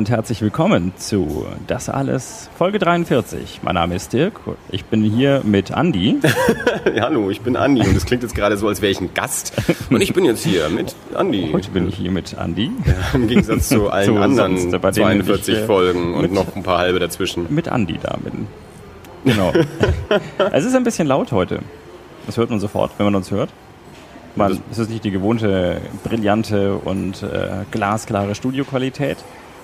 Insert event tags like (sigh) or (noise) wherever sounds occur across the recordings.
Und herzlich willkommen zu Das alles Folge 43. Mein Name ist Dirk. Ich bin hier mit Andi. (laughs) ja, hallo, ich bin Andi und es klingt jetzt gerade so, als wäre ich ein Gast. Und ich bin jetzt hier mit Andi. Heute bin ich hier mit Andi. Ja, Im Gegensatz zu allen zu anderen sonst, 42 ich, Folgen und noch ein paar halbe dazwischen. Mit Andi da bin. Genau. (laughs) es ist ein bisschen laut heute. Das hört man sofort, wenn man uns hört. Man, es ist nicht die gewohnte brillante und äh, glasklare Studioqualität.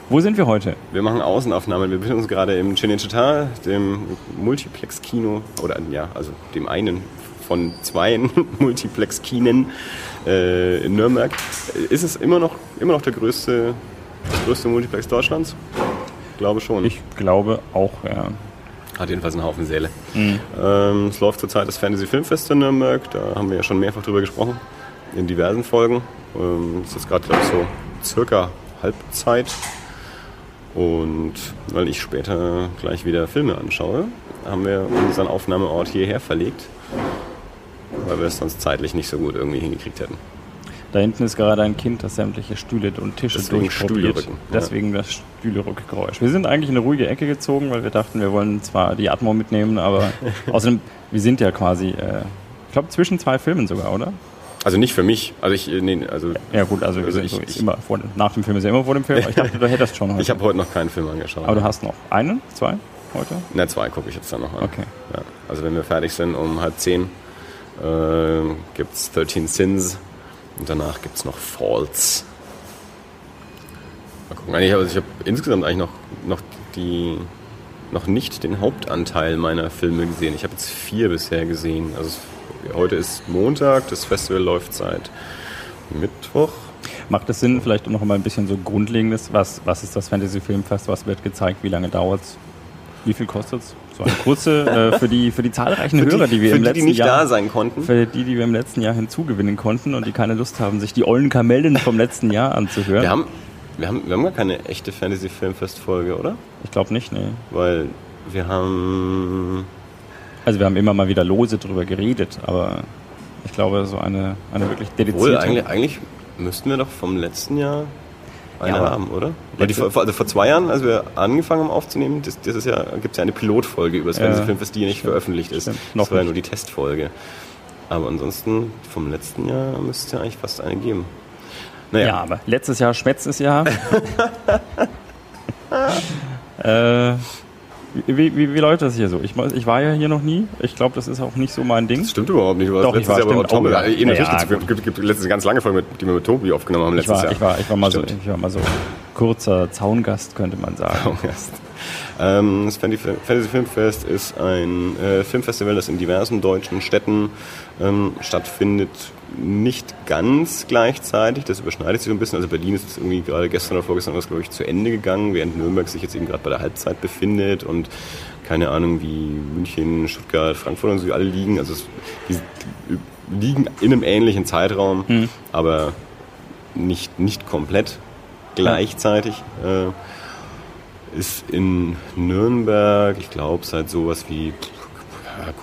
Wo sind wir heute? Wir machen Außenaufnahmen. Wir befinden uns gerade im Cinecittà, dem Multiplex-Kino, oder ja, also dem einen von zwei (laughs) Multiplex-Kinen äh, in Nürnberg. Ist es immer noch, immer noch der größte, größte Multiplex Deutschlands? Ich glaube schon. Ich glaube auch, ja. Hat jedenfalls einen Haufen Säle. Mhm. Ähm, es läuft zurzeit das Fantasy Filmfest in Nürnberg. Da haben wir ja schon mehrfach drüber gesprochen. In diversen Folgen. Ähm, es ist gerade, glaube ich, so circa Halbzeit. Und weil ich später gleich wieder Filme anschaue, haben wir unseren Aufnahmeort hierher verlegt, weil wir es sonst zeitlich nicht so gut irgendwie hingekriegt hätten. Da hinten ist gerade ein Kind, das sämtliche Stühle und Tische Deswegen durchprobiert. Deswegen ja. das Stühlerückgeräusch. Wir sind eigentlich in eine ruhige Ecke gezogen, weil wir dachten, wir wollen zwar die Atmo mitnehmen, aber (laughs) außerdem, wir sind ja quasi, äh, ich glaube, zwischen zwei Filmen sogar, oder? Also nicht für mich. Also ich, äh, nee, also ja gut, also, also ich, ich, immer vor, nach dem Film ist ja immer vor dem Film. Ich dachte, du hättest schon heute. (laughs) Ich habe heute noch keinen Film angeschaut. Aber du hast noch einen, zwei heute? Na, zwei gucke ich jetzt dann noch an. Okay. Ja. Also wenn wir fertig sind um halb zehn, äh, gibt es 13 Sins und danach gibt es noch Falls. Mal gucken. Ich habe also hab insgesamt eigentlich noch, noch die noch nicht den Hauptanteil meiner Filme gesehen. Ich habe jetzt vier bisher gesehen. Also Heute ist Montag, das Festival läuft seit Mittwoch. Macht es Sinn, vielleicht noch mal ein bisschen so Grundlegendes, was, was ist das Fantasy Filmfest, was wird gezeigt, wie lange dauert es, wie viel kostet es? So eine kurze, (laughs) äh, für, die, für die zahlreichen für Hörer, die, wir im die, letzten die Jahr da sein konnten. Für die, die wir im letzten Jahr hinzugewinnen konnten und die keine Lust haben, sich die ollen Kamellen vom letzten Jahr anzuhören. Wir haben, wir haben, wir haben gar keine echte Fantasy Filmfest Folge, oder? Ich glaube nicht, nee. Weil wir haben also wir haben immer mal wieder lose drüber geredet, aber ich glaube, so eine, eine wirklich dedizierte... Obwohl, eigentlich, eigentlich müssten wir doch vom letzten Jahr eine ja, haben, oder? Die, also vor zwei Jahren, als wir angefangen haben aufzunehmen, das, das ist ja, gibt es ja eine Pilotfolge über das ja, Fernsehfilmfest, die ja nicht stimmt, veröffentlicht ist. Stimmt, das war ja nur die Testfolge. Aber ansonsten, vom letzten Jahr müsste es ja eigentlich fast eine geben. Naja. Ja, aber letztes Jahr schwätztes Jahr. (laughs) äh, wie, wie, wie, läuft das hier so? Ich, ich, war ja hier noch nie. Ich glaube, das ist auch nicht so mein Ding. Das stimmt überhaupt nicht. Du Doch, ich war, Jahr stimmt, Tobi. Oh, ja. Ja, gibt, gibt, gibt letztens ganz lange Folgen, die wir mit Tobi aufgenommen haben letztes ich war, Jahr. Ich war, ich, war mal so, ich war mal so kurzer Zaungast, könnte man sagen. Zaungast. Ähm, das Fantasy Filmfest ist ein äh, Filmfestival, das in diversen deutschen Städten ähm, stattfindet. Nicht ganz gleichzeitig, das überschneidet sich so ein bisschen. Also Berlin ist irgendwie gerade gestern oder vorgestern was, glaube ich, zu Ende gegangen, während Nürnberg sich jetzt eben gerade bei der Halbzeit befindet und keine Ahnung, wie München, Stuttgart, Frankfurt und so alle liegen. Also es, die, liegen in einem ähnlichen Zeitraum, mhm. aber nicht, nicht komplett gleichzeitig. Äh, ist in Nürnberg, ich glaube, seit sowas wie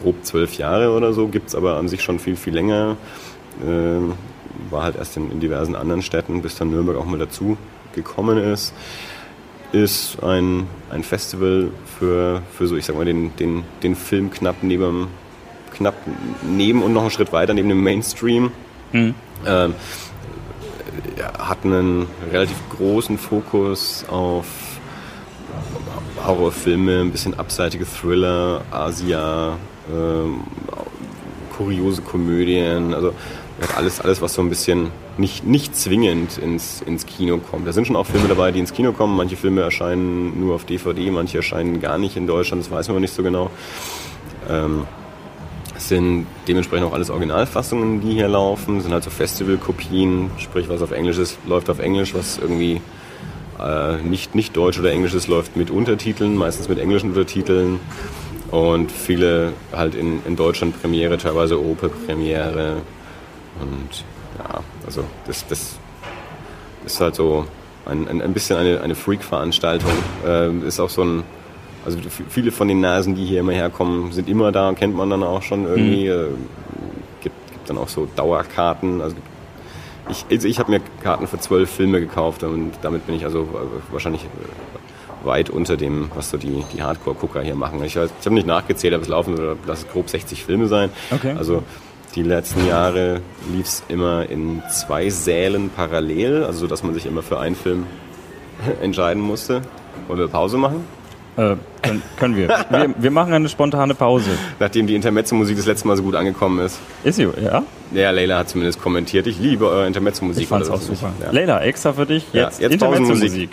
grob zwölf Jahre oder so, gibt es aber an sich schon viel, viel länger. Ähm, war halt erst in, in, diversen anderen Städten, bis dann Nürnberg auch mal dazu gekommen ist. Ist ein, ein Festival für, für so, ich sag mal, den, den, den Film knapp neben, knapp neben und noch einen Schritt weiter neben dem Mainstream. Mhm. Ähm, hat einen relativ großen Fokus auf Horrorfilme, ein bisschen abseitige Thriller, Asia, ähm, kuriose Komödien, also alles, alles, was so ein bisschen nicht, nicht zwingend ins, ins Kino kommt. Da sind schon auch Filme dabei, die ins Kino kommen. Manche Filme erscheinen nur auf DVD, manche erscheinen gar nicht in Deutschland, das weiß man nicht so genau. Ähm, sind dementsprechend auch alles Originalfassungen, die hier laufen, sind halt so Festivalkopien, sprich was auf Englisch ist, läuft auf Englisch, was irgendwie äh, nicht, nicht Deutsch oder Englisches läuft mit Untertiteln, meistens mit englischen Untertiteln. Und viele halt in, in Deutschland Premiere, teilweise Europa-Premiere. Und ja, also das, das ist halt so ein, ein, ein bisschen eine, eine Freak-Veranstaltung. Äh, ist auch so ein, also viele von den Nasen, die hier immer herkommen, sind immer da, kennt man dann auch schon irgendwie. Mhm. Äh, gibt, gibt dann auch so Dauerkarten, also gibt ich, also ich habe mir Karten für zwölf Filme gekauft und damit bin ich also äh, wahrscheinlich äh, weit unter dem, was so die, die Hardcore-Gucker hier machen. Ich, ich habe nicht nachgezählt, aber es laufen, lass es grob 60 Filme sein. Okay. Also die letzten Jahre lief es immer in zwei Sälen parallel, also dass man sich immer für einen Film (laughs) entscheiden musste. Wollen wir Pause machen? Äh, können, können wir. wir. Wir machen eine spontane Pause. Nachdem die Intermezzo-Musik das letzte Mal so gut angekommen ist. Ist sie, ja? Ja, Leila hat zumindest kommentiert. Ich liebe eure Intermezzo-Musik. Ich fand's auch super. Ja. Leila, extra für dich jetzt, ja, jetzt Intermezzo-Musik.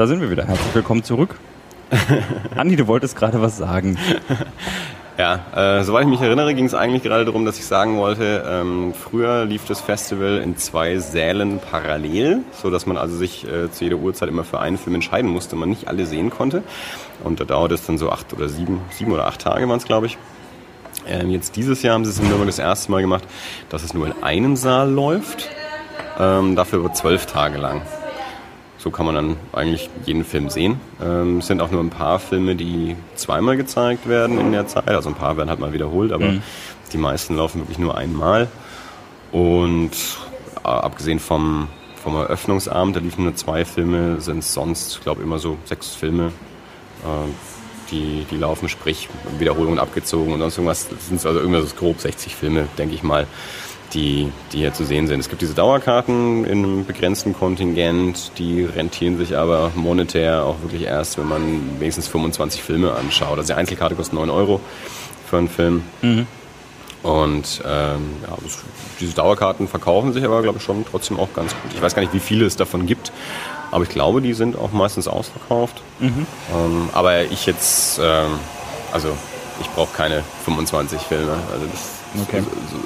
Da sind wir wieder. Herzlich willkommen zurück. (laughs) Andi, du wolltest gerade was sagen. Ja, äh, soweit ich mich erinnere, ging es eigentlich gerade darum, dass ich sagen wollte, ähm, früher lief das Festival in zwei Sälen parallel, so dass man also sich äh, zu jeder Uhrzeit immer für einen Film entscheiden musste, man nicht alle sehen konnte. Und da dauerte es dann so acht oder sieben, sieben oder acht Tage waren es, glaube ich. Ähm, jetzt dieses Jahr haben sie es in Nürnberg das erste Mal gemacht, dass es nur in einem Saal läuft, ähm, dafür über zwölf Tage lang. So kann man dann eigentlich jeden Film sehen. Ähm, es sind auch nur ein paar Filme, die zweimal gezeigt werden in der Zeit. Also ein paar werden halt mal wiederholt, aber mhm. die meisten laufen wirklich nur einmal. Und äh, abgesehen vom, vom Eröffnungsabend, da liefen nur zwei Filme, sind sonst, ich glaube, immer so sechs Filme, äh, die, die laufen, sprich Wiederholungen abgezogen und sonst irgendwas. Das sind also irgendwas grob 60 Filme, denke ich mal die, die hier zu sehen sind. Es gibt diese Dauerkarten in einem begrenzten Kontingent, die rentieren sich aber monetär auch wirklich erst, wenn man wenigstens 25 Filme anschaut. Also die Einzelkarte kostet 9 Euro für einen Film. Mhm. Und ähm, ja, diese Dauerkarten verkaufen sich aber, glaube ich, schon trotzdem auch ganz gut. Ich weiß gar nicht, wie viele es davon gibt, aber ich glaube, die sind auch meistens ausverkauft. Mhm. Ähm, aber ich jetzt, ähm, also ich brauche keine 25 Filme. Also das, okay. so, so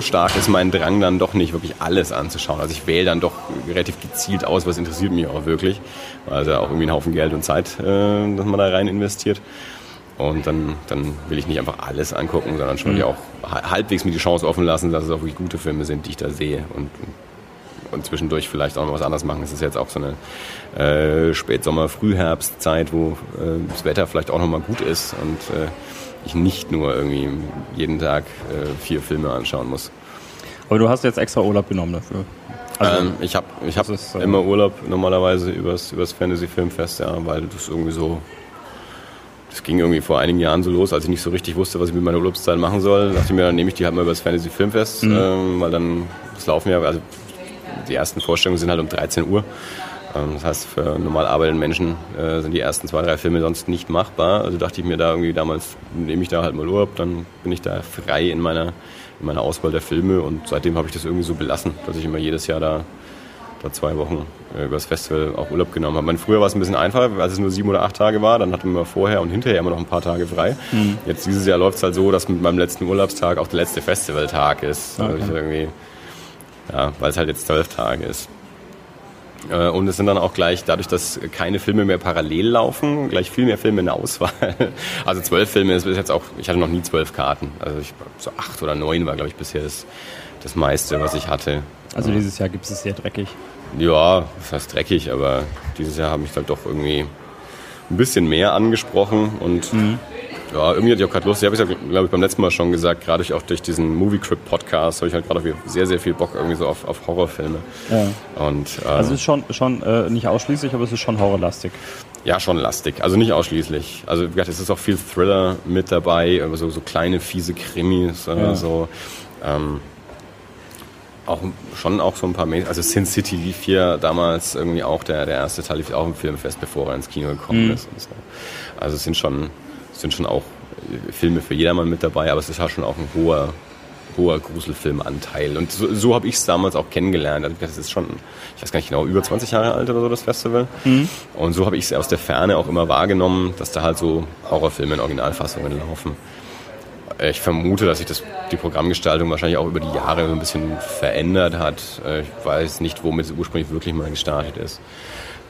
stark ist mein Drang dann doch nicht wirklich alles anzuschauen. Also ich wähle dann doch relativ gezielt aus, was interessiert mich auch wirklich. Also auch irgendwie ein Haufen Geld und Zeit, äh, dass man da rein investiert. Und dann, dann will ich nicht einfach alles angucken, sondern schon mhm. auch halbwegs mir die Chance offen lassen, dass es auch wirklich gute Filme sind, die ich da sehe. Und, und zwischendurch vielleicht auch noch was anderes machen. Es ist jetzt auch so eine äh, Spätsommer-, Frühherbstzeit, wo äh, das Wetter vielleicht auch nochmal gut ist und äh, ich nicht nur irgendwie jeden Tag äh, vier Filme anschauen muss. Aber du hast jetzt extra Urlaub genommen dafür? Also, ähm, ich habe ich hab ist, äh, immer Urlaub normalerweise übers, übers Fantasy Filmfest, ja, weil das irgendwie so. Das ging irgendwie vor einigen Jahren so los, als ich nicht so richtig wusste, was ich mit meiner Urlaubszeit machen soll. dachte ich mir, dann nehme ich die halt mal übers Fantasy Filmfest, mhm. ähm, weil dann, das laufen ja, also die ersten Vorstellungen sind halt um 13 Uhr. Ähm, das heißt, für normal arbeitende Menschen äh, sind die ersten zwei, drei Filme sonst nicht machbar. Also dachte ich mir da irgendwie damals, nehme ich da halt mal Urlaub, dann bin ich da frei in meiner, in meiner Auswahl der Filme und seitdem habe ich das irgendwie so belassen, dass ich immer jedes Jahr da, da zwei Wochen äh, über das Festival auch Urlaub genommen habe. Meine, früher war es ein bisschen einfacher, als es nur sieben oder acht Tage war, dann hatten wir vorher und hinterher immer noch ein paar Tage frei. Mhm. Jetzt dieses Jahr läuft es halt so, dass mit meinem letzten Urlaubstag auch der letzte Festivaltag ist. Okay. Also irgendwie, ja, weil es halt jetzt zwölf Tage ist. Äh, und es sind dann auch gleich, dadurch, dass keine Filme mehr parallel laufen, gleich viel mehr Filme in der Auswahl. (laughs) Also zwölf Filme ist jetzt auch, ich hatte noch nie zwölf Karten. Also ich, so acht oder neun war, glaube ich, bisher das, das meiste, was ich hatte. Also dieses Jahr gibt es es sehr dreckig. Ja, das heißt dreckig, aber dieses Jahr habe ich halt doch irgendwie ein bisschen mehr angesprochen und mhm. Ja, irgendwie hatte ich auch gerade Lust. Ich habe es ja, glaube ich, beim letzten Mal schon gesagt, gerade auch durch diesen Movie Crip Podcast habe ich halt gerade sehr, sehr viel Bock irgendwie so auf, auf Horrorfilme. Ja. Und, äh, also es ist schon, schon äh, nicht ausschließlich, aber es ist schon horrorlastig. Ja, schon lastig. Also nicht ausschließlich. Also wie gesagt, es ist auch viel Thriller mit dabei, so, so kleine, fiese Krimis. Äh, ja. so, ähm, auch schon auch so ein paar Mädchen. Also Sin City lief hier damals irgendwie auch der, der erste Teil lief auch im Filmfest, bevor er ins Kino gekommen mhm. ist. Und so. Also es sind schon sind schon auch äh, Filme für jedermann mit dabei, aber es ist ja schon auch ein hoher, hoher Gruselfilmanteil. Und so, so habe ich es damals auch kennengelernt. Also das ist schon, ich weiß gar nicht genau, über 20 Jahre alt oder so das Festival. Mhm. Und so habe ich es aus der Ferne auch immer wahrgenommen, dass da halt so Horrorfilme in Originalfassungen laufen. Ich vermute, dass sich das, die Programmgestaltung wahrscheinlich auch über die Jahre so ein bisschen verändert hat. Äh, ich weiß nicht, womit es ursprünglich wirklich mal gestartet ist.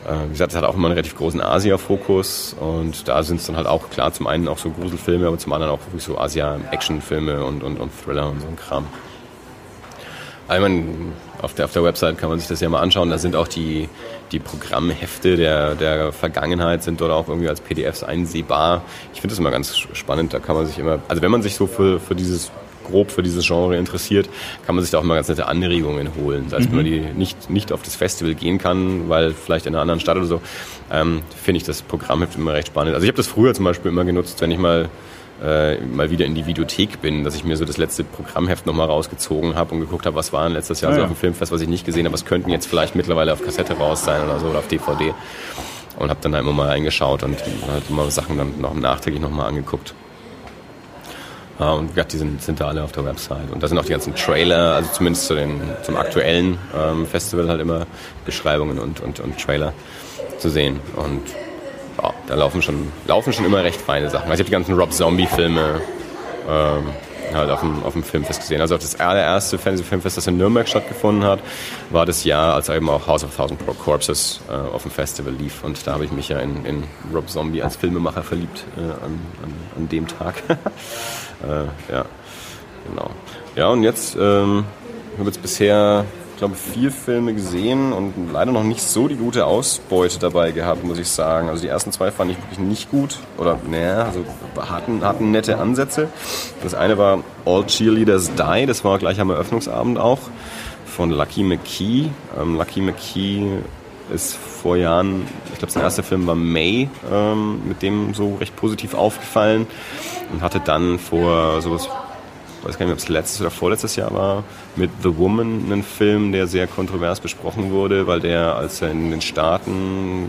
Äh, wie gesagt, es hat auch immer einen relativ großen Asia-Fokus und da sind es dann halt auch klar zum einen auch so Gruselfilme, aber zum anderen auch wirklich so Asia-Actionfilme und, und, und Thriller und so ein Kram. Also auf der, auf der Website kann man sich das ja mal anschauen. Da sind auch die, die Programmhefte der, der Vergangenheit sind dort auch irgendwie als PDFs einsehbar. Ich finde das immer ganz spannend. Da kann man sich immer, also wenn man sich so für, für dieses grob für dieses Genre interessiert, kann man sich da auch immer ganz nette Anregungen holen. Das heißt, mhm. wenn man die nicht, nicht auf das Festival gehen kann, weil vielleicht in einer anderen Stadt oder so, ähm, finde ich das Programmheft immer recht spannend. Also ich habe das früher zum Beispiel immer genutzt, wenn ich mal äh, mal wieder in die Videothek bin, dass ich mir so das letzte Programmheft nochmal rausgezogen habe und geguckt habe, was war letztes Jahr ah, so auf dem Filmfest, was ich nicht gesehen habe, was könnten jetzt vielleicht mittlerweile auf Kassette raus sein oder so oder auf DVD. Und habe dann da immer mal eingeschaut und halt immer Sachen dann noch nachträglich nochmal angeguckt. Ja, und ja, die sind, sind da alle auf der Website. Und da sind auch die ganzen Trailer, also zumindest zu den, zum aktuellen ähm, Festival halt immer Beschreibungen und, und, und Trailer zu sehen. Und ja, da laufen schon, laufen schon immer recht feine Sachen. Also ich habe die ganzen Rob Zombie-Filme ähm, halt auf dem, auf dem Filmfest gesehen. Also das allererste Fantasy-Filmfest, das in Nürnberg stattgefunden hat, war das Jahr, als eben auch House of Thousand Pro Corpses äh, auf dem Festival lief. Und da habe ich mich ja in, in Rob Zombie als Filmemacher verliebt äh, an, an, an dem Tag. (laughs) Äh, ja, genau. Ja, und jetzt ähm, ich jetzt bisher, ich glaube, vier Filme gesehen und leider noch nicht so die gute Ausbeute dabei gehabt, muss ich sagen. Also die ersten zwei fand ich wirklich nicht gut oder naja, also hatten, hatten nette Ansätze. Das eine war All Cheerleaders Die, das war gleich am Eröffnungsabend auch von Lucky McKee. Ähm, Lucky McKee ist vor Jahren, ich glaube, sein erster Film war May, ähm, mit dem so recht positiv aufgefallen und hatte dann vor sowas, weiß gar nicht, ob es letztes oder vorletztes Jahr war, mit The Woman einen Film, der sehr kontrovers besprochen wurde, weil der, als er in den Staaten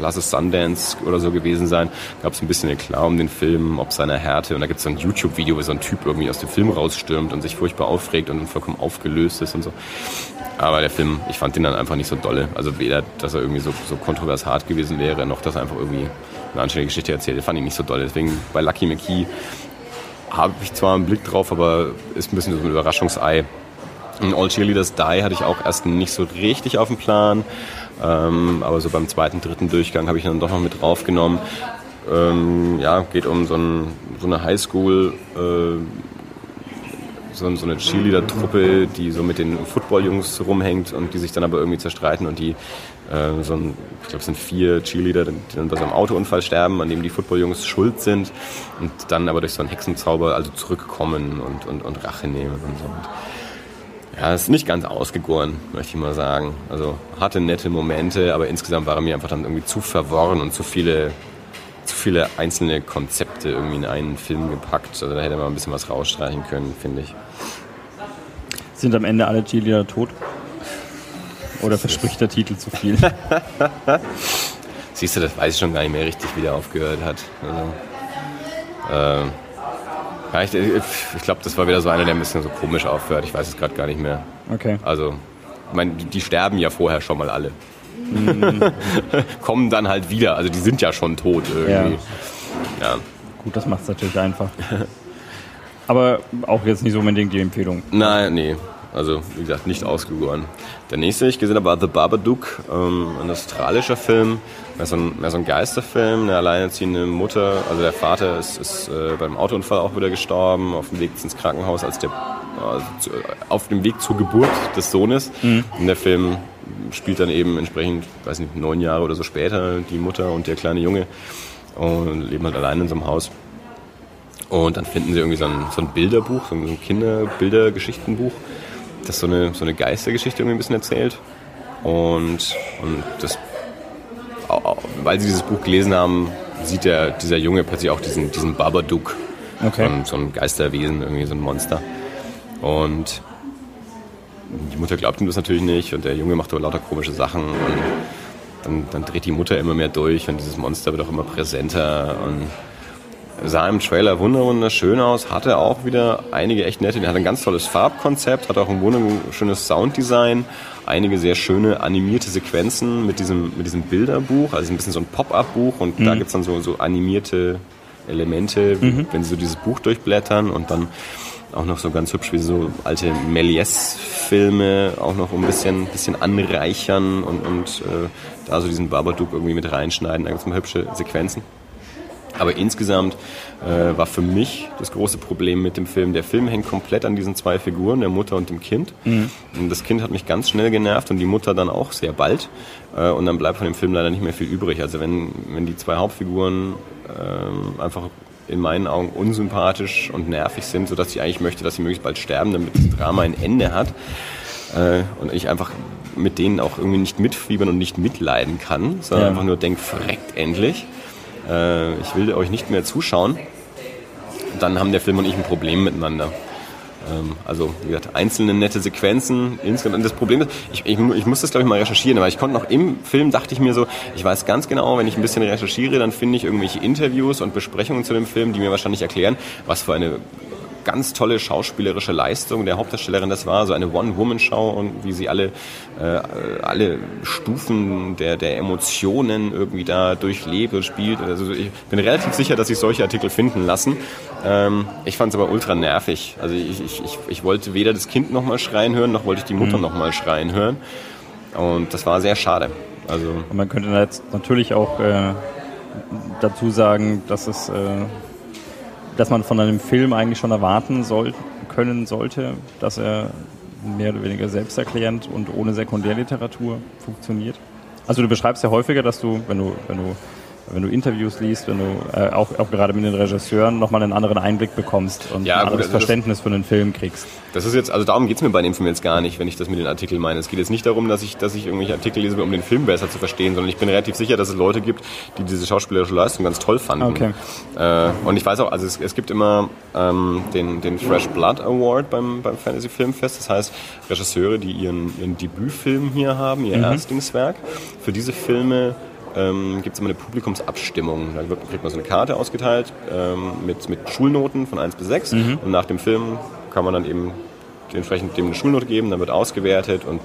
lass es Sundance oder so gewesen sein, gab es ein bisschen Eklat um den Film, ob seiner Härte. Und da gibt es so ein YouTube-Video, wo so ein Typ irgendwie aus dem Film rausstürmt und sich furchtbar aufregt und vollkommen aufgelöst ist und so. Aber der Film, ich fand den dann einfach nicht so dolle. Also weder, dass er irgendwie so, so kontrovers hart gewesen wäre, noch dass er einfach irgendwie eine anständige Geschichte erzählt. Das fand ich nicht so dolle. Deswegen bei Lucky McKee habe ich zwar einen Blick drauf, aber ist ein bisschen so ein Überraschungsei. In All Cheerleaders Die hatte ich auch erst nicht so richtig auf dem Plan. Ähm, aber so beim zweiten, dritten Durchgang habe ich dann doch noch mit draufgenommen. Ähm, ja, geht um so, ein, so eine Highschool, äh, so, so eine Cheerleader-Truppe, die so mit den Football-Jungs rumhängt und die sich dann aber irgendwie zerstreiten und die, äh, so ein, ich glaube, es sind vier Cheerleader, die dann bei so einem Autounfall sterben, an dem die Football-Jungs schuld sind und dann aber durch so einen Hexenzauber also zurückkommen und, und, und Rache nehmen und so. Und ja, ist nicht ganz ausgegoren, möchte ich mal sagen. Also hatte nette Momente, aber insgesamt war er mir einfach dann irgendwie zu verworren und zu viele zu viele einzelne Konzepte irgendwie in einen Film gepackt. Also da hätte man ein bisschen was rausstreichen können, finde ich. Sind am Ende alle Cheerleader tot? Oder verspricht der Titel zu viel? (laughs) Siehst du, das weiß ich schon gar nicht mehr richtig, wie der aufgehört hat. Also, äh, ja, ich, ich glaube, das war wieder so einer, der ein bisschen so komisch aufhört. Ich weiß es gerade gar nicht mehr. Okay. Also, ich meine, die, die sterben ja vorher schon mal alle. Mhm. (laughs) Kommen dann halt wieder. Also die sind ja schon tot irgendwie. Ja. ja. Gut, das macht es natürlich einfach. Aber auch jetzt nicht so unbedingt die Empfehlung. Nein, nee. Also, wie gesagt, nicht ausgegoren. Der nächste, den ich gesehen habe, war The Babadook, ähm, ein australischer Film. Mehr so ein, mehr so ein Geisterfilm, eine alleinerziehende Mutter. Also, der Vater ist, ist äh, beim Autounfall auch wieder gestorben, auf dem Weg ins Krankenhaus, als der, äh, auf dem Weg zur Geburt des Sohnes. Mhm. Und der Film spielt dann eben entsprechend, weiß nicht, neun Jahre oder so später die Mutter und der kleine Junge und leben halt allein in so einem Haus. Und dann finden sie irgendwie so ein, so ein Bilderbuch, so ein Kinderbildergeschichtenbuch das so eine, so eine Geistergeschichte irgendwie ein bisschen erzählt. Und, und das, weil sie dieses Buch gelesen haben, sieht der, dieser Junge plötzlich auch diesen, diesen Babadook. Okay. So, ein, so ein Geisterwesen, irgendwie so ein Monster. Und die Mutter glaubt ihm das natürlich nicht und der Junge macht aber lauter komische Sachen und dann, dann dreht die Mutter immer mehr durch und dieses Monster wird auch immer präsenter und sah im Trailer wunderschön aus, hatte auch wieder einige echt nette, hat ein ganz tolles Farbkonzept, hat auch ein wunderschönes Sounddesign, einige sehr schöne animierte Sequenzen mit diesem, mit diesem Bilderbuch, also ein bisschen so ein Pop-Up-Buch und mhm. da gibt es dann so, so animierte Elemente, mhm. wenn sie so dieses Buch durchblättern und dann auch noch so ganz hübsch wie so alte Méliès-Filme auch noch ein bisschen, bisschen anreichern und, und äh, da so diesen Babadook irgendwie mit reinschneiden. Da gibt es mal hübsche Sequenzen. Aber insgesamt äh, war für mich das große Problem mit dem Film. Der Film hängt komplett an diesen zwei Figuren, der Mutter und dem Kind. Mhm. Und das Kind hat mich ganz schnell genervt und die Mutter dann auch sehr bald. Äh, und dann bleibt von dem Film leider nicht mehr viel übrig. Also wenn, wenn die zwei Hauptfiguren äh, einfach in meinen Augen unsympathisch und nervig sind, sodass ich eigentlich möchte, dass sie möglichst bald sterben, damit das Drama ein Ende hat. Äh, und ich einfach mit denen auch irgendwie nicht mitfiebern und nicht mitleiden kann, sondern ja. einfach nur denke, verreckt endlich äh, ich will euch nicht mehr zuschauen, dann haben der Film und ich ein Problem miteinander. Ähm, also, wie gesagt, einzelne nette Sequenzen. Insgesamt, das Problem ist, ich, ich, ich muss das, glaube ich, mal recherchieren, aber ich konnte noch im Film, dachte ich mir so, ich weiß ganz genau, wenn ich ein bisschen recherchiere, dann finde ich irgendwelche Interviews und Besprechungen zu dem Film, die mir wahrscheinlich erklären, was für eine ganz tolle schauspielerische Leistung der Hauptdarstellerin das war, so eine One-Woman-Show und wie sie alle, äh, alle Stufen der, der Emotionen irgendwie da durchlebt und spielt. Also ich bin relativ sicher, dass sich solche Artikel finden lassen. Ähm, ich fand es aber ultra nervig. Also ich, ich, ich, ich wollte weder das Kind nochmal schreien hören, noch wollte ich die Mutter mhm. nochmal schreien hören. Und das war sehr schade. Also und man könnte jetzt natürlich auch äh, dazu sagen, dass es äh, dass man von einem Film eigentlich schon erwarten soll, können sollte, dass er mehr oder weniger selbsterklärend und ohne Sekundärliteratur funktioniert. Also du beschreibst ja häufiger, dass du, wenn du, wenn du wenn du Interviews liest, wenn du äh, auch, auch gerade mit den Regisseuren nochmal einen anderen Einblick bekommst und ja, ein anderes gut, also Verständnis das, für den Film kriegst. Das ist jetzt, also darum geht es mir bei dem Film jetzt gar nicht, wenn ich das mit den Artikeln meine. Es geht jetzt nicht darum, dass ich, dass ich irgendwelche Artikel lese, um den Film besser zu verstehen, sondern ich bin relativ sicher, dass es Leute gibt, die diese schauspielerische Leistung ganz toll fanden. Okay. Äh, und ich weiß auch, also es, es gibt immer ähm, den, den Fresh Blood Award beim, beim Fantasy Filmfest. Das heißt, Regisseure, die ihren, ihren Debütfilm hier haben, ihr mhm. Erstlingswerk, für diese Filme ähm, gibt es immer eine Publikumsabstimmung. Da wird, kriegt man so eine Karte ausgeteilt ähm, mit, mit Schulnoten von 1 bis 6 mhm. und nach dem Film kann man dann eben entsprechend dem eine Schulnote geben, dann wird ausgewertet und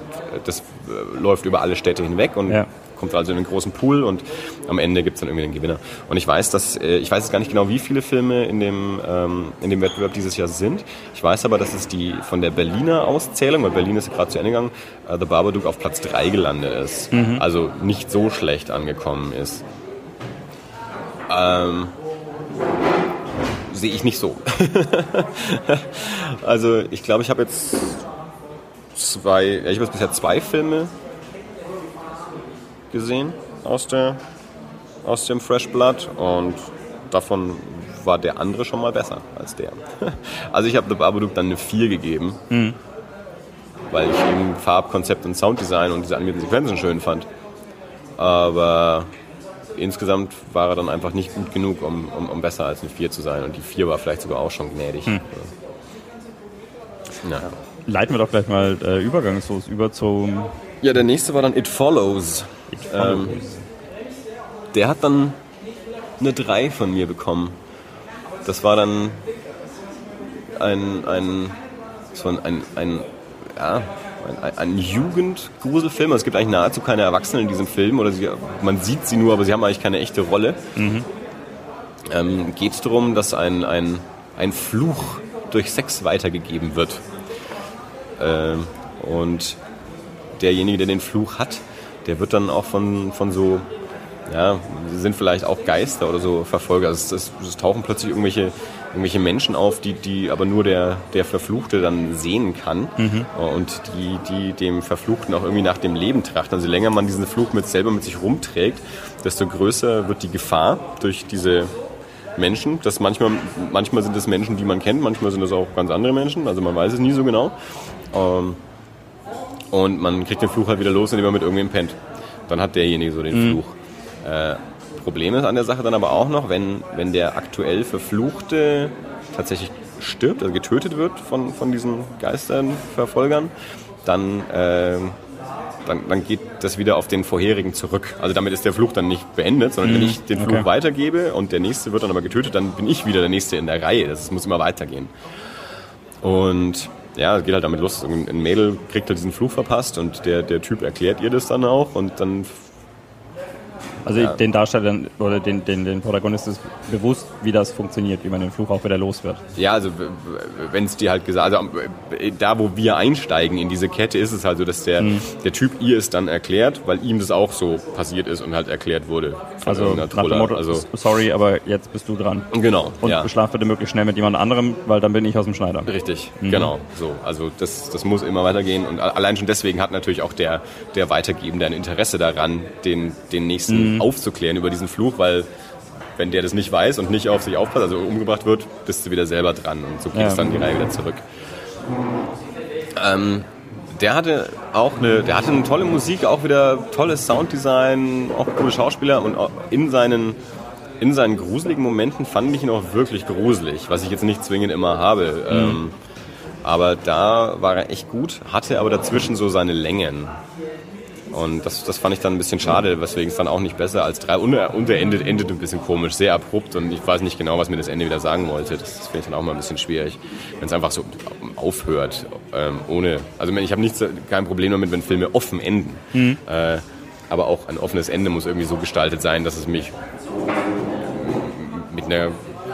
das äh, läuft über alle Städte hinweg und ja kommt also in einen großen Pool und am Ende gibt es dann irgendwie den Gewinner. Und ich weiß, dass äh, ich weiß jetzt gar nicht genau, wie viele Filme in dem, ähm, in dem Wettbewerb dieses Jahr sind. Ich weiß aber, dass es die von der Berliner Auszählung, weil Berlin ist ja gerade zu Ende gegangen, äh, The Babadook auf Platz 3 gelandet ist. Mhm. Also nicht so schlecht angekommen ist. Ähm, sehe ich nicht so. (laughs) also ich glaube, ich habe jetzt zwei, ich habe jetzt bisher zwei Filme gesehen aus, der, aus dem Fresh Blood und davon war der andere schon mal besser als der. (laughs) Also ich habe The Babadook dann eine 4 gegeben, mhm. weil ich eben Farbkonzept und Sounddesign und diese animierten Sequenzen schön fand. Aber insgesamt war er dann einfach nicht gut genug, um, um, um, besser als eine 4 zu sein. Und die 4 war vielleicht sogar auch schon gnädig. Mhm. Ja. Leiten wir doch gleich mal äh, übergangslos über zum... Ja, der nächste war dann It Follows. Ähm, der hat dann eine 3 von mir bekommen. Das war dann ein, ein, so ein, ein, ein ja, ein, ein Jugendgruselfilm. Also es gibt eigentlich nahezu keine Erwachsenen in diesem Film. Oder sie, man sieht sie nur, aber sie haben eigentlich keine echte Rolle. Mhm. Ähm, Geht es darum, dass ein, ein, ein Fluch durch Sex weitergegeben wird. Ähm, und derjenige, der den Fluch hat, der wird dann auch von, von so, ja, sind vielleicht auch Geister oder so Verfolger. Also es, es, es, tauchen plötzlich irgendwelche, irgendwelche Menschen auf, die, die aber nur der, der Verfluchte dann sehen kann mhm. und die, die dem Verfluchten auch irgendwie nach dem Leben trachten. Also je länger man diesen Fluch mit selber mit sich rumträgt, desto größer wird die Gefahr durch diese Menschen. Das manchmal, manchmal sind es Menschen, die man kennt, manchmal sind es auch ganz andere Menschen. Also man weiß es nie so genau. Ähm, und man kriegt den Fluch halt wieder los, indem man mit irgendwem pennt. Dann hat derjenige so den mhm. Fluch. Äh, Problem ist an der Sache dann aber auch noch, wenn, wenn der aktuell Verfluchte tatsächlich stirbt, also getötet wird von, von diesen Geisternverfolgern, dann, äh, dann, dann geht das wieder auf den vorherigen zurück. Also damit ist der Fluch dann nicht beendet, sondern mhm. wenn ich den Fluch okay. weitergebe und der nächste wird dann aber getötet, dann bin ich wieder der nächste in der Reihe. Das muss immer weitergehen. Und ja, es geht halt damit los. Ein Mädel kriegt halt diesen Fluch verpasst und der, der Typ erklärt ihr das dann auch und dann Also ja. den Darstellern oder den, den, den Protagonisten ist bewusst, wie das funktioniert, wie man den Fluch auch wieder los wird. Ja, also wenn es dir halt gesagt, also äh, da wo wir einsteigen in diese Kette, ist es halt so, dass der, mhm. der Typ ihr es dann erklärt, weil ihm das auch so passiert ist und halt erklärt wurde. Also nach dem Motto, also sorry, aber jetzt bist du dran. Genau. Und ja. beschlaf bitte möglichst schnell mit jemand anderem, weil dann bin ich aus dem Schneider. Richtig, mhm. genau. So, also das, das muss immer weitergehen und allein schon deswegen hat natürlich auch der, der Weitergebende ein Interesse daran, den, den nächsten mhm. Aufzuklären über diesen Fluch, weil wenn der das nicht weiß und nicht auf sich aufpasst, also umgebracht wird, bist du wieder selber dran und so geht ja. es dann die Reihe wieder zurück. Ähm, der hatte auch eine, der hatte eine tolle Musik, auch wieder tolles Sounddesign, auch coole Schauspieler und in seinen in seinen gruseligen Momenten fand ich ihn auch wirklich gruselig, was ich jetzt nicht zwingend immer habe. Mhm. Ähm, aber da war er echt gut, hatte aber dazwischen so seine Längen. Und das, das fand ich dann ein bisschen schade, weswegen es dann auch nicht besser als drei. Und, und er endet, endet ein bisschen komisch, sehr abrupt und ich weiß nicht genau, was mir das Ende wieder sagen wollte. Das, das finde ich dann auch mal ein bisschen schwierig, wenn es einfach so aufhört, ähm, ohne. Also ich habe nichts, kein Problem damit, wenn Filme offen enden. Mhm. Äh, aber auch ein offenes Ende muss irgendwie so gestaltet sein, dass es mich mit einer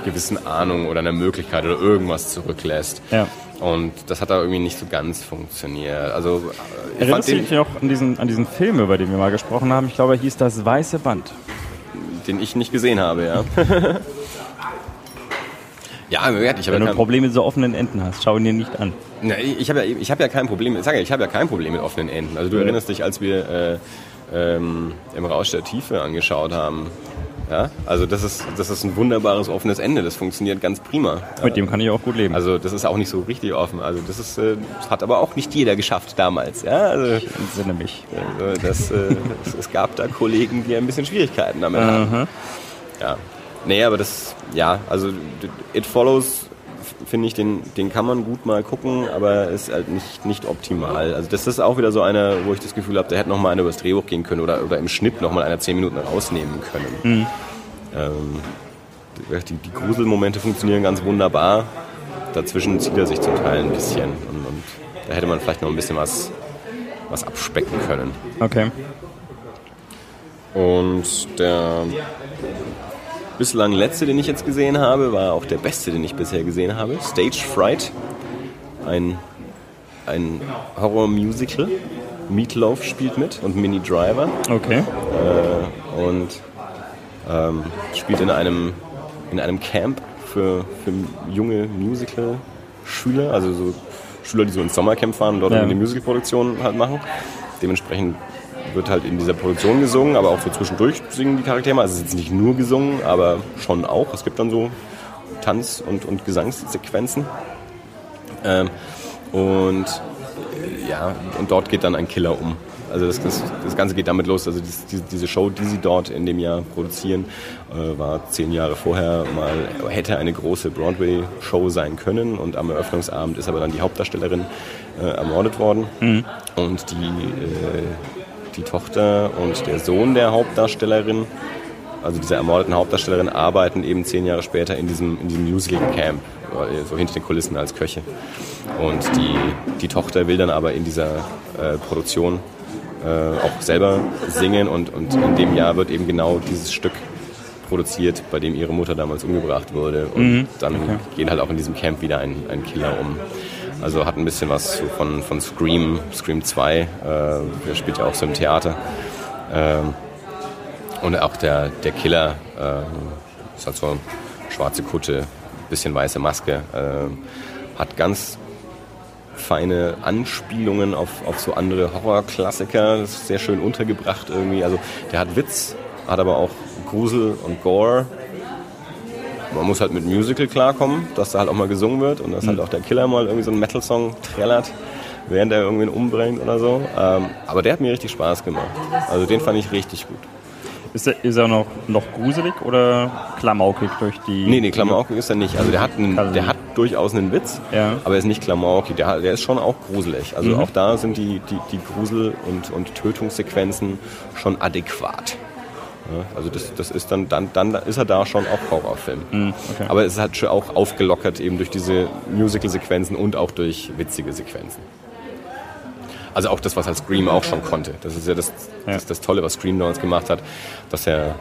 gewissen Ahnung oder einer Möglichkeit oder irgendwas zurücklässt. Ja. Und das hat da irgendwie nicht so ganz funktioniert. Also, äh, Erinnerst du dich auch an diesen, an diesen Film, über den wir mal gesprochen haben? Ich glaube, er hieß Das Weiße Band. Den ich nicht gesehen habe, ja. (laughs) ja, ich habe Wenn ja du Probleme mit so offenen Enden hast, schau ihn dir nicht an. Na, ich habe ja, hab ja kein Problem, ich sage ja, ich habe ja kein Problem mit offenen Enden. Also du ja. erinnerst dich, als wir äh, ähm, im Rausch der Tiefe angeschaut haben, ja? Also das ist, das ist ein wunderbares offenes Ende, das funktioniert ganz prima. Mit dem kann ich auch gut leben. Also das ist auch nicht so richtig offen. Also das ist, äh, das hat aber auch nicht jeder geschafft damals. Ja? Also, ich entsinne mich. Also das, äh, es gab da Kollegen, die ein bisschen Schwierigkeiten damit hatten. Ja. Nee, aber das, ja, also It Follows finde ich, den, den kann man gut mal gucken, aber ist halt nicht, nicht optimal. Also das ist auch wieder so einer, wo ich das Gefühl habe, der hätte noch mal einer übers Drehbuch gehen können oder, oder im Schnitt noch mal einer zehn Minuten rausnehmen können. Mhm. Ähm, die, die Gruselmomente funktionieren ganz wunderbar. Dazwischen zieht er sich zum Teil ein bisschen und, und da hätte man vielleicht noch ein bisschen was, was abspecken können. Okay. Und der bislang letzte, den ich jetzt gesehen habe, war auch der beste, den ich bisher gesehen habe. Stage Fright. Ein, ein Horror-Musical. Meatloaf spielt mit und Mini Driver. Okay. Äh, und ähm, spielt in einem, in einem Camp für, für junge Musical-Schüler, also so Schüler, die so ins Sommercamp fahren und dort ja. die Musical-Produktion halt machen. Dementsprechend wird halt in dieser Produktion gesungen, aber auch so zwischendurch singen die Charaktere mal. Also es ist jetzt nicht nur gesungen, aber schon auch. Es gibt dann so Tanz- und, und Gesangssequenzen. Ähm, und ja, und dort geht dann ein Killer um. Also das, das, das Ganze geht damit los. Also die, diese Show, die sie dort in dem Jahr produzieren, äh, war zehn Jahre vorher mal, hätte eine große Broadway-Show sein können. Und am Eröffnungsabend ist aber dann die Hauptdarstellerin äh, ermordet worden. Mhm. Und die äh, die Tochter und der Sohn der Hauptdarstellerin, also dieser ermordeten Hauptdarstellerin, arbeiten eben zehn Jahre später in diesem, in diesem Musical Camp, so hinter den Kulissen als Köche. Und die, die Tochter will dann aber in dieser äh, Produktion äh, auch selber singen und, und in dem Jahr wird eben genau dieses Stück produziert, bei dem ihre Mutter damals umgebracht wurde. Und mhm. dann okay. gehen halt auch in diesem Camp wieder ein, ein Killer um. Also hat ein bisschen was von, von Scream, Scream 2. Äh, der spielt ja auch so im Theater. Ähm, und auch der, der Killer äh, ist halt so schwarze Kutte, bisschen weiße Maske. Äh, hat ganz feine Anspielungen auf, auf so andere Horrorklassiker. Das ist sehr schön untergebracht irgendwie. Also der hat Witz, hat aber auch Grusel und Gore man muss halt mit Musical klarkommen, dass da halt auch mal gesungen wird und dass halt mhm. auch der Killer mal irgendwie so einen Metal-Song trällert, während er irgendwen umbringt oder so. Ähm, aber der hat mir richtig Spaß gemacht. Also den fand ich richtig gut. Ist er, ist er noch, noch gruselig oder klamaukig durch die. Nee, nee, klamaukig ist er nicht. Also der hat, einen, der hat durchaus einen Witz, ja. aber er ist nicht klamaukig. Der, der ist schon auch gruselig. Also mhm. auch da sind die, die, die Grusel- und, und Tötungssequenzen schon adäquat. Also das, das ist dann, dann, dann ist er da schon auch Horrorfilm. Mm, okay. Aber es ist halt schon auch aufgelockert eben durch diese Musical-Sequenzen und auch durch witzige Sequenzen. Also auch das, was halt Scream auch schon konnte. Das ist ja das, ja. das, das Tolle, was Scream damals gemacht hat, dass er,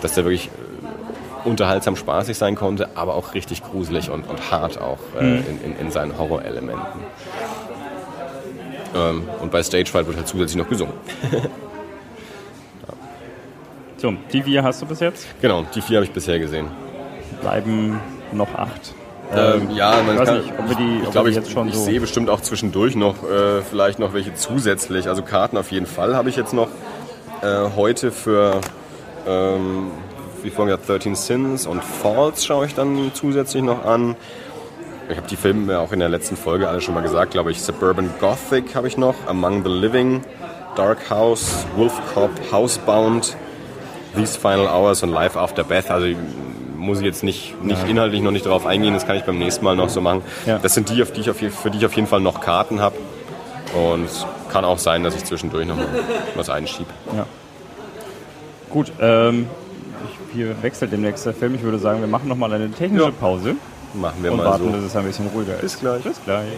dass er wirklich äh, unterhaltsam spaßig sein konnte, aber auch richtig gruselig und, und hart auch äh, mhm. in, in, in, seinen Horrorelementen. Ähm, und bei Stage Fright wird halt zusätzlich noch gesungen. (laughs) So, die vier hast du bis jetzt? Genau, die vier habe ich bisher gesehen. Bleiben noch acht. Ähm, ähm ja, man kann, nicht, ob wir die, ich glaube, ich, ich, ich so sehe bestimmt auch zwischendurch noch äh, vielleicht noch welche zusätzlich. Also Karten auf jeden Fall habe ich jetzt noch äh, heute für, ähm, wie vorhin gesagt, 13 Sins und Falls schaue ich dann zusätzlich noch an. Ich habe die Filme auch in der letzten Folge alle schon mal gesagt, glaube ich. Suburban Gothic habe ich noch, Among the Living, Dark House, Wolf Cop, Housebound. These Final Hours und Life After Beth. Also muss ich jetzt nicht, nicht ja. inhaltlich noch nicht darauf eingehen, das kann ich beim nächsten Mal noch so machen. Ja. Das sind die, auf die ich auf, für die ich auf jeden Fall noch Karten habe. Und kann auch sein, dass ich zwischendurch noch mal was einschiebe. Ja. Gut, ähm, hier wechselt demnächst der Film. Ich würde sagen, wir machen noch mal eine technische. Pause. Machen wir und mal warten, so. dass es ein bisschen ruhiger ist. Bis gleich. Bis gleich.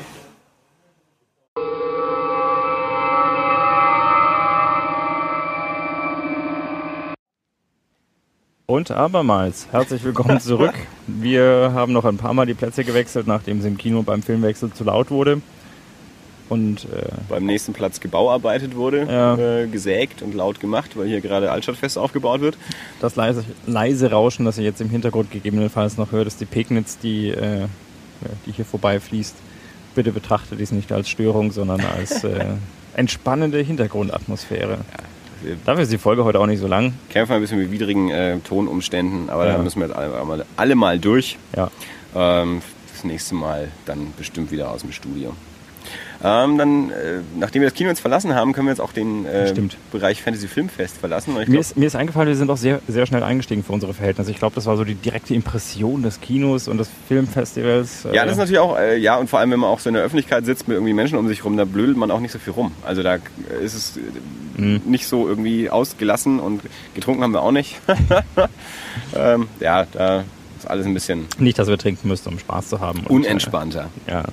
Und abermals, herzlich willkommen (laughs) zurück. Wir haben noch ein paar Mal die Plätze gewechselt, nachdem es im Kino beim Filmwechsel zu laut wurde. Und äh, beim nächsten Platz gebauarbeitet wurde, ja. äh, gesägt und laut gemacht, weil hier gerade Altstadtfest aufgebaut wird. Das leise, leise Rauschen, das ihr jetzt im Hintergrund gegebenenfalls noch hört, ist die Pegnitz, die, äh, die hier vorbeifließt. Bitte betrachtet dies nicht als Störung, sondern als äh, (laughs) entspannende Hintergrundatmosphäre. Ja Dafür ist die Folge heute auch nicht so lang. Kämpfen ein bisschen mit widrigen äh, Tonumständen, aber ja. da müssen wir jetzt alle, alle, mal durch. Ja. Ähm, das nächste Mal dann bestimmt wieder aus dem Studio. Ähm, dann, äh, nachdem wir das Kino jetzt verlassen haben, können wir jetzt auch den äh, Bereich Fantasy Filmfest verlassen. Mir ist, mir, ist, eingefallen, wir sind auch sehr, sehr schnell eingestiegen für unsere Verhältnisse. Ich glaube, das war so die direkte Impression des Kinos und des Filmfestivals. Äh ja, das ist natürlich auch, äh, ja, und vor allem, wenn man auch so in der Öffentlichkeit sitzt mit irgendwie Menschen um sich rum, da blödelt man auch nicht so viel rum. Also da ist es mhm. nicht so irgendwie ausgelassen und getrunken haben wir auch nicht. (laughs) ähm, ja, da ist alles ein bisschen. Nicht, dass wir trinken müssten, um Spaß zu haben. Unentspannter. Ja.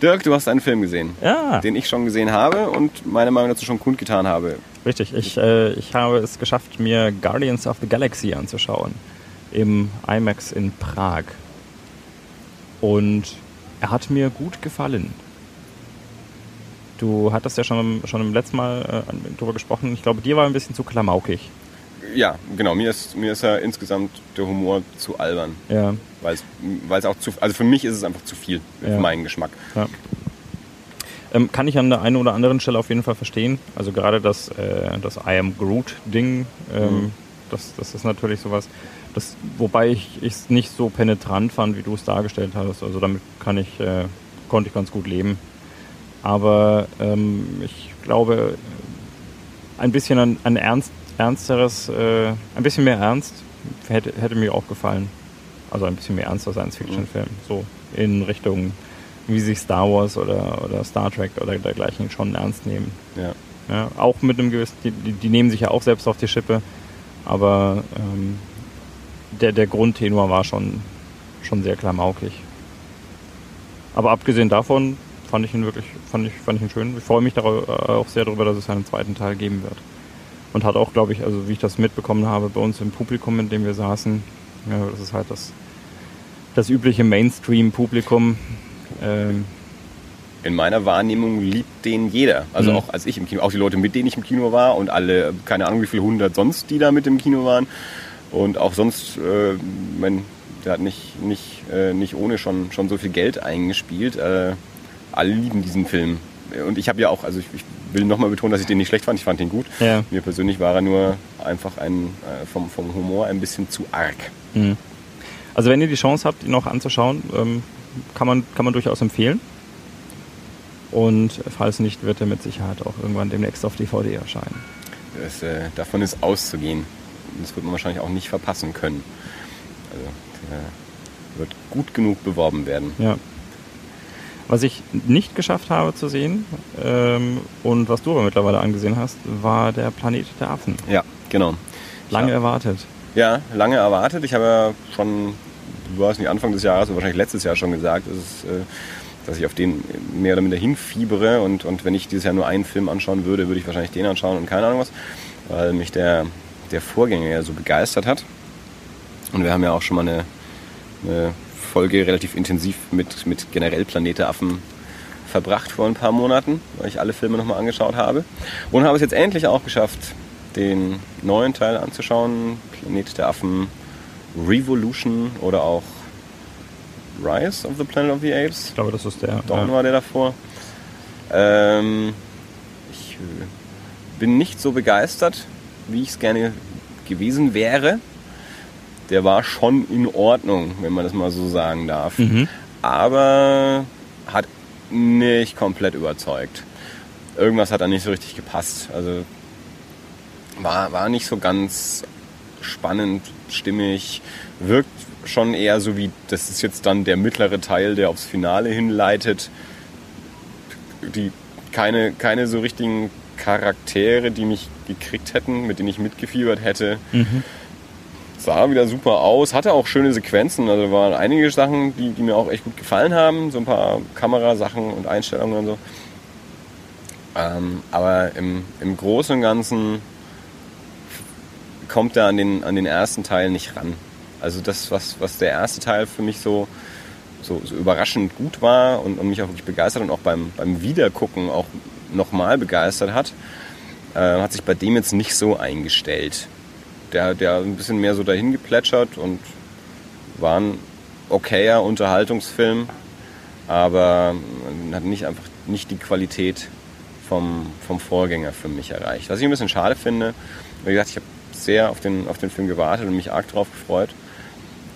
Dirk, du hast einen Film gesehen, ja. den ich schon gesehen habe und meine Meinung dazu schon kundgetan habe. Richtig, ich, äh, ich habe es geschafft, mir Guardians of the Galaxy anzuschauen im IMAX in Prag. Und er hat mir gut gefallen. Du hattest ja schon, schon im letzten Mal äh, darüber gesprochen. Ich glaube, dir war ein bisschen zu klamaukig ja, genau. Mir ist, mir ist ja insgesamt der Humor zu albern. Ja. Weil es auch zu, also für mich ist es einfach zu viel, ja. für meinen Geschmack. Ja. Ähm, kann ich an der einen oder anderen Stelle auf jeden Fall verstehen. Also gerade das, äh, das I am Groot-Ding, ähm, mhm. das, das ist natürlich sowas. Das, wobei ich es nicht so penetrant fand, wie du es dargestellt hast. Also damit kann ich, äh, konnte ich ganz gut leben. Aber ähm, ich glaube, ein bisschen an, an Ernst ernsteres, äh, ein bisschen mehr Ernst hätte, hätte mir auch gefallen. Also ein bisschen mehr ernster Science-Fiction-Film. Mhm. So in Richtung, wie sich Star Wars oder, oder Star Trek oder dergleichen schon ernst nehmen. Ja. ja auch mit einem gewissen, die, die, nehmen sich ja auch selbst auf die Schippe, aber ähm, der, der Grundtenor war schon, schon sehr klamaukig. Aber abgesehen davon fand ich ihn wirklich, fand ich, fand ich ihn schön. Ich freue mich äh, auch sehr darüber, dass es einen zweiten Teil geben wird und hat auch, glaube ich, also wie ich das mitbekommen habe, bei uns im Publikum, in dem wir saßen, ja, das ist halt das, das übliche Mainstream-Publikum. Ähm, in meiner Wahrnehmung liebt den jeder. Also mhm. auch als ich im Kino, auch die Leute, mit denen ich im Kino war und alle, keine Ahnung wie viele hundert sonst, die da mit im Kino waren. Und auch sonst, äh, mein, der hat nicht, nicht, äh, nicht ohne schon, schon so viel Geld eingespielt. Äh, alle lieben diesen Film. Und ich habe ja auch, also ich, ich will nochmal betonen, dass ich den nicht schlecht fand. Ich fand den gut. Ja. Mir persönlich war er nur einfach ein, äh, vom, vom Humor ein bisschen zu arg. Mhm. Also wenn ihr die Chance habt, ihn noch anzuschauen, ähm, kann, man, kann man durchaus empfehlen. Und falls nicht, wird er mit Sicherheit auch irgendwann demnächst auf DVD erscheinen. Das, äh, davon ist auszugehen. Das wird man wahrscheinlich auch nicht verpassen können. Also, der wird gut genug beworben werden. Ja. Was ich nicht geschafft habe zu sehen ähm, und was du aber mittlerweile angesehen hast, war der Planet der Affen. Ja, genau. Lange ja. erwartet. Ja, lange erwartet. Ich habe ja schon, du warst nicht Anfang des Jahres, wahrscheinlich letztes Jahr schon gesagt, dass es äh, dass ich auf den mehr oder minder hinfiebere und, und wenn ich dieses Jahr nur einen Film anschauen würde, würde ich wahrscheinlich den anschauen und keine Ahnung was, weil mich der, der Vorgänger ja so begeistert hat. Und wir haben ja auch schon mal eine, eine Folge relativ intensiv mit, mit generell Planet Affen verbracht vor ein paar Monaten, weil ich alle Filme nochmal angeschaut habe. Und habe es jetzt endlich auch geschafft, den neuen Teil anzuschauen. Planet der Affen Revolution oder auch Rise of the Planet of the Apes. Ich glaube, das ist der. Dawn ja. war der davor. Ähm, ich äh, bin nicht so begeistert, wie ich es gerne gewesen wäre. Der war schon in Ordnung, wenn man das mal so sagen darf. Mhm. Aber hat nicht komplett überzeugt. Irgendwas hat da nicht so richtig gepasst. Also war, war nicht so ganz spannend, stimmig, wirkt schon eher so wie, das ist jetzt dann der mittlere Teil, der aufs Finale hinleitet. Die keine, keine so richtigen Charaktere, die mich gekriegt hätten, mit denen ich mitgefiebert hätte. Mhm. Sah wieder super aus, hatte auch schöne Sequenzen, also waren einige Sachen, die, die mir auch echt gut gefallen haben, so ein paar Kamerasachen und Einstellungen und so. Ähm, aber im, im Großen und Ganzen kommt er an den, an den ersten Teil nicht ran. Also das, was, was der erste Teil für mich so, so, so überraschend gut war und, und, mich auch wirklich begeistert und auch beim, beim Wiedergucken auch nochmal begeistert hat, äh, hat sich bei dem jetzt nicht so eingestellt. Der, der ein bisschen mehr so dahin geplätschert und war ein okayer Unterhaltungsfilm, aber hat nicht einfach nicht die Qualität vom, vom Vorgänger für mich erreicht. Was ich ein bisschen schade finde, wie gesagt, ich habe sehr auf den, auf den Film gewartet und mich arg drauf gefreut.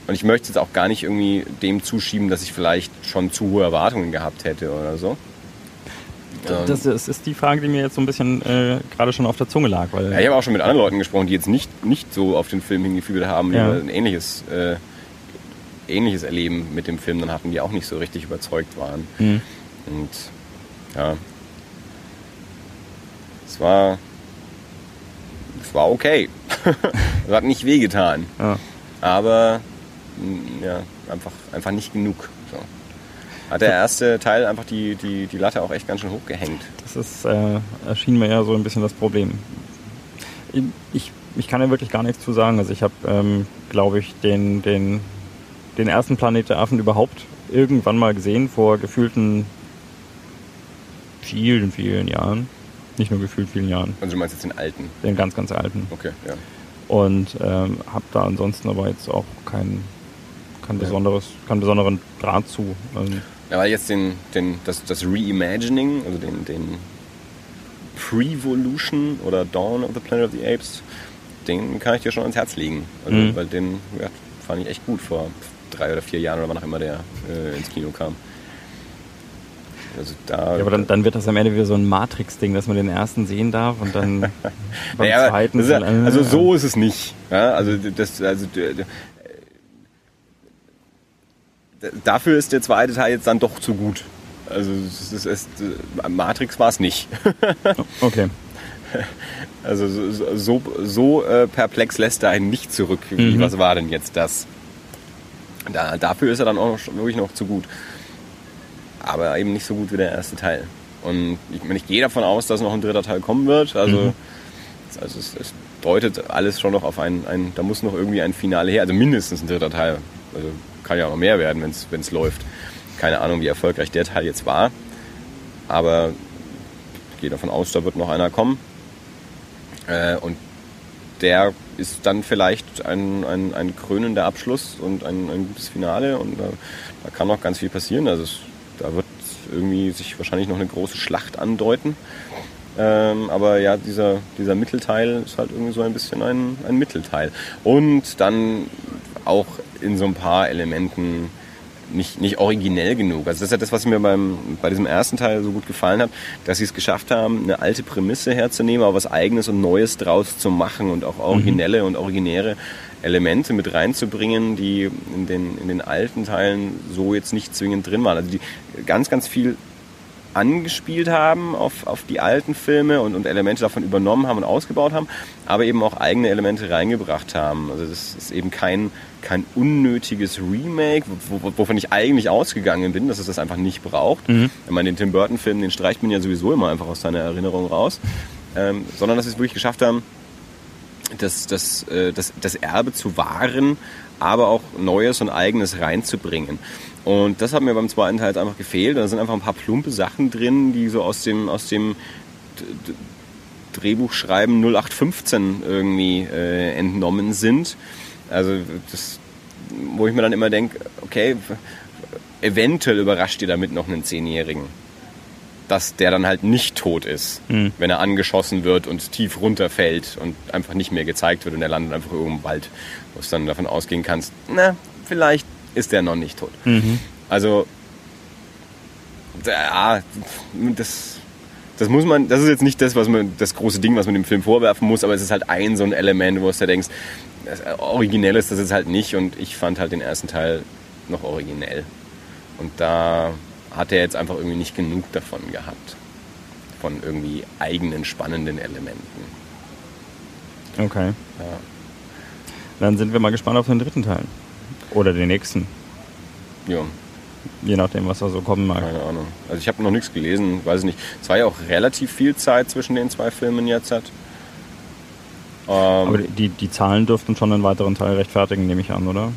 Und ich möchte jetzt auch gar nicht irgendwie dem zuschieben, dass ich vielleicht schon zu hohe Erwartungen gehabt hätte oder so. Das, das ist die Frage, die mir jetzt so ein bisschen äh, gerade schon auf der Zunge lag. Weil ja, ich habe auch schon mit anderen Leuten gesprochen, die jetzt nicht, nicht so auf den Film hingefühlt haben, die ja. ein ähnliches, äh, ähnliches Erleben mit dem Film dann hatten, die auch nicht so richtig überzeugt waren. Mhm. Und ja, es war, es war okay. (laughs) es hat nicht wehgetan. Ja. Aber ja, einfach, einfach nicht genug. Hat der erste Teil einfach die, die, die Latte auch echt ganz schön hochgehängt. Das ist, äh, erschien mir ja so ein bisschen das Problem. Ich, ich kann ja wirklich gar nichts zu sagen. Also ich habe, ähm, glaube ich, den, den, den ersten Planet der Affen überhaupt irgendwann mal gesehen, vor gefühlten vielen, vielen Jahren. Nicht nur gefühlt vielen Jahren. Also du meinst jetzt den alten? Den ganz, ganz alten. Okay, ja. Und ähm, habe da ansonsten aber jetzt auch keinen kein besonderes, keinen besonderen Draht zu. Ähm, ja, weil jetzt den, den, das, das Reimagining, also den, den Prevolution oder Dawn of the Planet of the Apes, den kann ich dir schon ans Herz legen. Also, mhm. Weil den ja, fand ich echt gut vor drei oder vier Jahren oder wann auch immer der äh, ins Kino kam. Also da, ja, aber dann, dann, wird das am Ende wieder so ein Matrix-Ding, dass man den ersten sehen darf und dann (laughs) beim naja, zweiten. Ja, also so ist es nicht. Ja, also das, also dafür ist der zweite Teil jetzt dann doch zu gut. Also es ist, es, Matrix war es nicht. (laughs) okay. Also so, so, so äh, perplex lässt er einen nicht zurück. Wie, mhm. Was war denn jetzt das? Da, dafür ist er dann auch noch, wirklich noch zu gut. Aber eben nicht so gut wie der erste Teil. Und ich, ich gehe davon aus, dass noch ein dritter Teil kommen wird. Also, mhm. also es, es, deutet alles schon noch auf ein, ein, da muss noch irgendwie ein Finale her. Also mindestens ein dritter Teil. Also kann ja auch noch mehr werden, wenn es läuft. Keine Ahnung, wie erfolgreich der Teil jetzt war. Aber ich gehe davon aus, da wird noch einer kommen. Äh, und der ist dann vielleicht ein, ein, ein krönender Abschluss und ein, ein gutes Finale. Und da, da kann noch ganz viel passieren. Also es, da wird irgendwie sich wahrscheinlich noch eine große Schlacht andeuten. Ähm, aber ja, dieser, dieser Mittelteil ist halt irgendwie so ein bisschen ein, ein Mittelteil. Und dann auch in so ein paar Elementen nicht, nicht originell genug. Also das ist ja das, was mir beim, bei diesem ersten Teil so gut gefallen hat, dass sie es geschafft haben, eine alte Prämisse herzunehmen, aber was Eigenes und Neues draus zu machen und auch originelle mhm. und originäre Elemente mit reinzubringen, die in den, in den alten Teilen so jetzt nicht zwingend drin waren. Also die, ganz, ganz viel angespielt haben auf, auf die alten Filme und, und Elemente davon übernommen haben und ausgebaut haben, aber eben auch eigene Elemente reingebracht haben. Also das ist eben kein, kein unnötiges Remake, wovon ich eigentlich ausgegangen bin, dass es das einfach nicht braucht. Mhm. Wenn man den Tim Burton-Film, den streicht man ja sowieso immer einfach aus seiner Erinnerung raus. Ähm, sondern dass sie es wirklich geschafft haben, das, das, äh, das, das Erbe zu wahren, aber auch Neues und Eigenes reinzubringen. Und das hat mir beim zweiten Teil einfach gefehlt. Da sind einfach ein paar plumpe Sachen drin, die so aus dem, aus dem Drehbuchschreiben 0815 irgendwie äh, entnommen sind. Also das, wo ich mir dann immer denke, okay, eventuell überrascht ihr damit noch einen Zehnjährigen. Dass der dann halt nicht tot ist, mhm. wenn er angeschossen wird und tief runterfällt und einfach nicht mehr gezeigt wird und er landet einfach irgendwo im Wald, wo es dann davon ausgehen kannst, na, vielleicht ist der noch nicht tot. Mhm. Also, ja, das, das muss man, das ist jetzt nicht das, was man, das große Ding, was man dem Film vorwerfen muss, aber es ist halt ein so ein Element, wo du dir denkst, das originell ist das jetzt halt nicht und ich fand halt den ersten Teil noch originell. Und da hat er jetzt einfach irgendwie nicht genug davon gehabt. Von irgendwie eigenen spannenden Elementen. Okay. Ja. Dann sind wir mal gespannt auf den dritten Teil. Oder den nächsten. Ja. Je nachdem, was da so kommen mag. Keine Ahnung. Also ich habe noch nichts gelesen, weiß ich nicht. Es war ja auch relativ viel Zeit zwischen den zwei Filmen jetzt hat. Ähm, Aber die, die Zahlen dürften schon einen weiteren Teil rechtfertigen, nehme ich an, oder?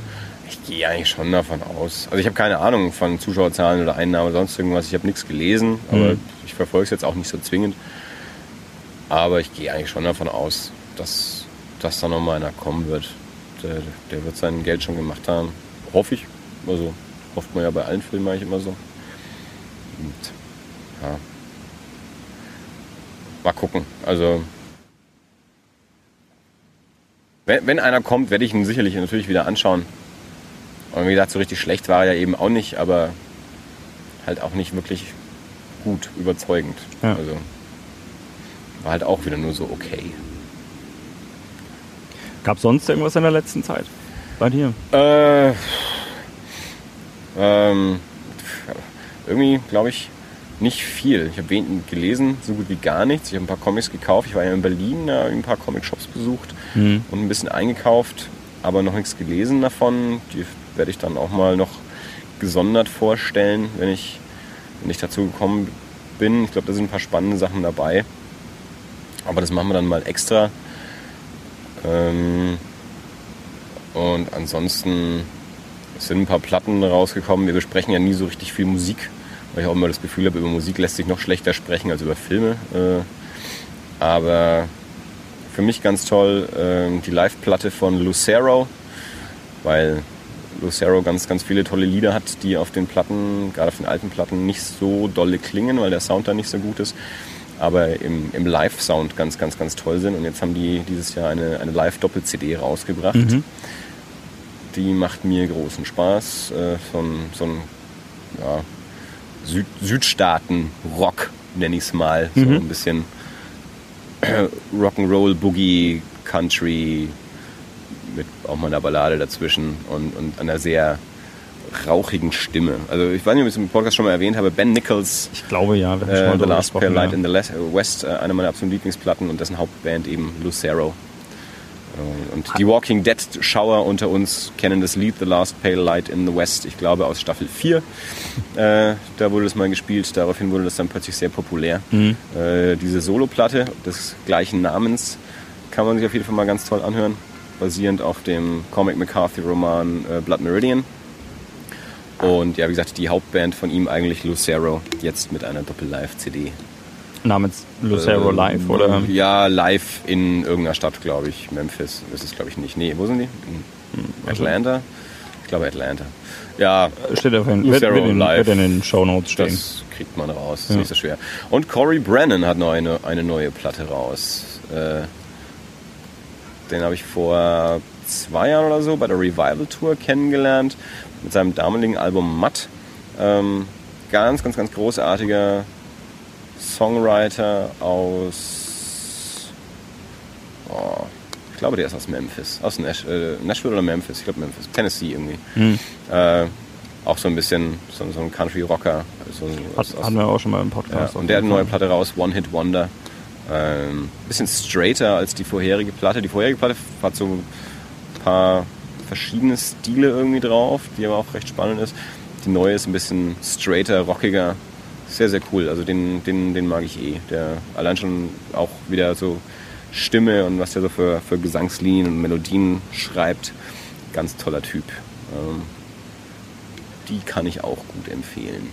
Ich gehe eigentlich schon davon aus. Also ich habe keine Ahnung von Zuschauerzahlen oder Einnahmen oder sonst irgendwas. Ich habe nichts gelesen, aber mhm. ich verfolge es jetzt auch nicht so zwingend. Aber ich gehe eigentlich schon davon aus, dass, dass da nochmal einer kommen wird der, der wird sein Geld schon gemacht haben. Hoffe ich. Also hofft man ja bei allen Filmen eigentlich immer so. Und ja. Mal gucken. Also wenn, wenn einer kommt, werde ich ihn sicherlich natürlich wieder anschauen. Und wie gesagt, so richtig schlecht war er ja eben auch nicht, aber halt auch nicht wirklich gut, überzeugend. Ja. Also war halt auch wieder nur so okay. Gab es sonst irgendwas in der letzten Zeit bei dir? Äh, ähm, irgendwie, glaube ich, nicht viel. Ich habe wenig gelesen, so gut wie gar nichts. Ich habe ein paar Comics gekauft. Ich war ja in Berlin, ja, ein paar Comic-Shops besucht mhm. und ein bisschen eingekauft, aber noch nichts gelesen davon. Die werde ich dann auch mal noch gesondert vorstellen, wenn ich, wenn ich dazu gekommen bin. Ich glaube, da sind ein paar spannende Sachen dabei. Aber das machen wir dann mal extra. Ähm, und ansonsten sind ein paar Platten rausgekommen. Wir besprechen ja nie so richtig viel Musik, weil ich auch immer das Gefühl habe, über Musik lässt sich noch schlechter sprechen als über Filme. Äh, aber für mich ganz toll äh, die Live-Platte von Lucero, weil Lucero ganz, ganz viele tolle Lieder hat, die auf den Platten, gerade auf den alten Platten, nicht so dolle klingen, weil der Sound da nicht so gut ist aber im, im Live-Sound ganz, ganz, ganz toll sind. Und jetzt haben die dieses Jahr eine, eine Live-Doppel-CD rausgebracht. Mhm. Die macht mir großen Spaß. Äh, so ein, so ein ja, Süd Südstaaten-Rock, nenne ich es mal. Mhm. So ein bisschen Rock'n'Roll, Boogie, Country mit auch mal einer Ballade dazwischen und, und einer sehr rauchigen Stimme. Also ich weiß nicht, ob ich es im Podcast schon mal erwähnt habe, Ben Nichols. Ich glaube ja. Wir äh, The Last Pale Light ja. in the West, äh, eine meiner absoluten Lieblingsplatten und dessen Hauptband eben Lucero. Äh, und die Walking Dead Schauer unter uns kennen das Lied The Last Pale Light in the West, ich glaube aus Staffel 4. Äh, da wurde das mal gespielt, daraufhin wurde das dann plötzlich sehr populär. Mhm. Äh, diese Soloplatte des gleichen Namens kann man sich auf jeden Fall mal ganz toll anhören, basierend auf dem Comic McCarthy Roman äh, Blood Meridian. Und ja, wie gesagt, die Hauptband von ihm eigentlich Lucero, jetzt mit einer Doppel-Live-CD. Namens Lucero äh, Live, oder? Ja, live in irgendeiner Stadt, glaube ich. Memphis ist es, glaube ich, nicht. Nee, wo sind die? In hm, Atlanta? Ich glaube Atlanta. Ja, steht auf jeden Lucero wird, wird Live. Wird in den Show Notes stehen. Das kriegt man raus, ist ja. nicht so schwer. Und Corey Brennan hat noch eine, eine neue Platte raus. Äh, den habe ich vor zwei Jahren oder so bei der Revival Tour kennengelernt mit seinem damaligen Album Matt. Ähm, ganz, ganz, ganz großartiger Songwriter aus. Oh, ich glaube, der ist aus Memphis. Aus Nash, äh, Nashville oder Memphis? Ich glaube Memphis. Tennessee irgendwie. Hm. Äh, Auch so ein bisschen so, so ein Country-Rocker. So Hat, hatten wir auch schon mal im Podcast. Ja, und der hat eine neue Platte raus, One Hit Wonder. Ähm, bisschen straighter als die vorherige Platte. Die vorherige Platte hat so ein paar verschiedene Stile irgendwie drauf, die aber auch recht spannend ist. Die neue ist ein bisschen straighter, rockiger. Sehr, sehr cool. Also den, den, den mag ich eh. Der allein schon auch wieder so Stimme und was der so für, für Gesangslinien und Melodien schreibt. Ganz toller Typ. Ähm, die kann ich auch gut empfehlen.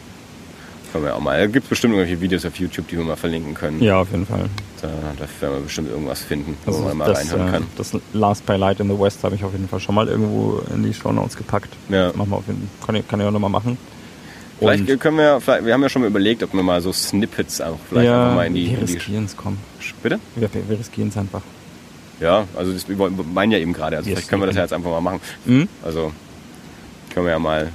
Können wir auch mal. Es gibt bestimmt irgendwelche Videos auf YouTube, die wir mal verlinken können. Ja, auf jeden Fall. Da, da werden wir bestimmt irgendwas finden, wo man mal das, reinhören kann. Das Last by Light in the West habe ich auf jeden Fall schon mal irgendwo in die Show Notes gepackt. Ja. Machen wir auf jeden Fall. Kann ich, kann ich auch nochmal machen. Vielleicht Und- können wir, vielleicht, wir haben ja schon mal überlegt, ob wir mal so Snippets auch vielleicht ja, einfach mal in die, wir riskieren es, komm. Bitte? Wir, wir, wir riskieren es einfach. Ja, also das, wir wir meinen ja eben gerade, also Yes, vielleicht können wir das ja jetzt einfach mal machen. Mhm. Also können wir ja mal,